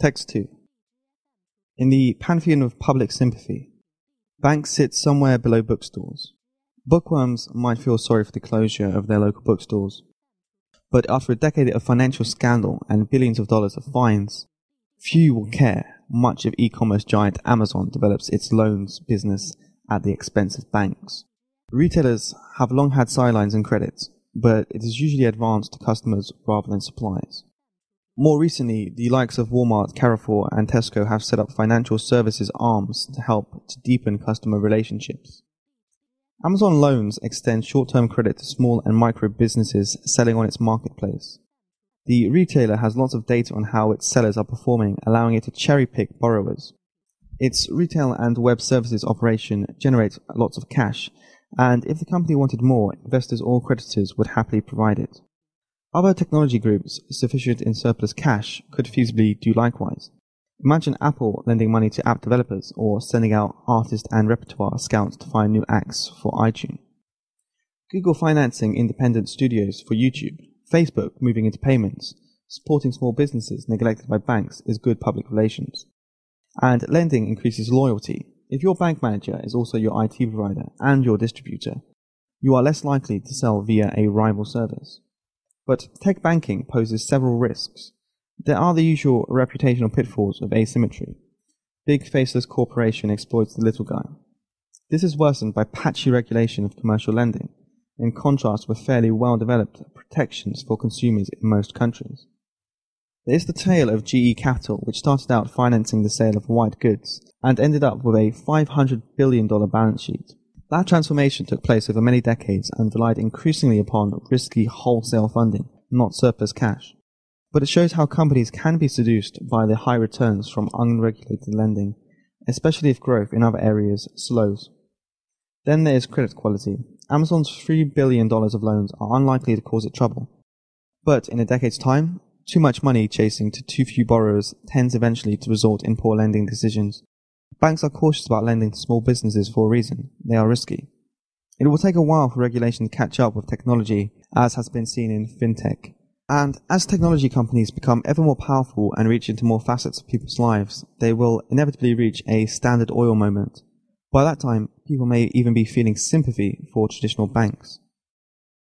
Text 2. In the pantheon of public sympathy, banks sit somewhere below bookstores. Bookworms might feel sorry for the closure of their local bookstores, but after a decade of financial scandal and billions of dollars of fines, few will care much if e-commerce giant Amazon develops its loans business at the expense of banks. Retailers have long had sidelines and credits, but it is usually advanced to customers rather than suppliers. More recently, the likes of Walmart, Carrefour, and Tesco have set up financial services arms to help to deepen customer relationships. Amazon Loans extends short-term credit to small and micro businesses selling on its marketplace. The retailer has lots of data on how its sellers are performing, allowing it to cherry-pick borrowers. Its retail and web services operation generates lots of cash, and if the company wanted more, investors or creditors would happily provide it. Other technology groups sufficient in surplus cash could feasibly do likewise. Imagine Apple lending money to app developers or sending out artist and repertoire scouts to find new acts for iTunes. Google financing independent studios for YouTube, Facebook moving into payments, supporting small businesses neglected by banks is good public relations. And lending increases loyalty. If your bank manager is also your IT provider and your distributor, you are less likely to sell via a rival service. But tech banking poses several risks. There are the usual reputational pitfalls of asymmetry. Big faceless corporation exploits the little guy. This is worsened by patchy regulation of commercial lending, in contrast with fairly well developed protections for consumers in most countries. There is the tale of GE Capital, which started out financing the sale of white goods and ended up with a $500 billion balance sheet. That transformation took place over many decades and relied increasingly upon risky wholesale funding, not surplus cash but it shows how companies can be seduced by the high returns from unregulated lending, especially if growth in other areas slows. Then there is credit quality. Amazon's $3 billion of loans are unlikely to cause it trouble. But in a decade's time, too much money chasing to too few borrowers tends eventually to result in poor lending decisions. Banks are cautious about lending to small businesses for a reason. They are risky. It will take a while for regulation to catch up with technology, as has been seen in fintech. And as technology companies become ever more powerful and reach into more facets of people's lives, they will inevitably reach a standard oil moment. By that time, people may even be feeling sympathy for traditional banks.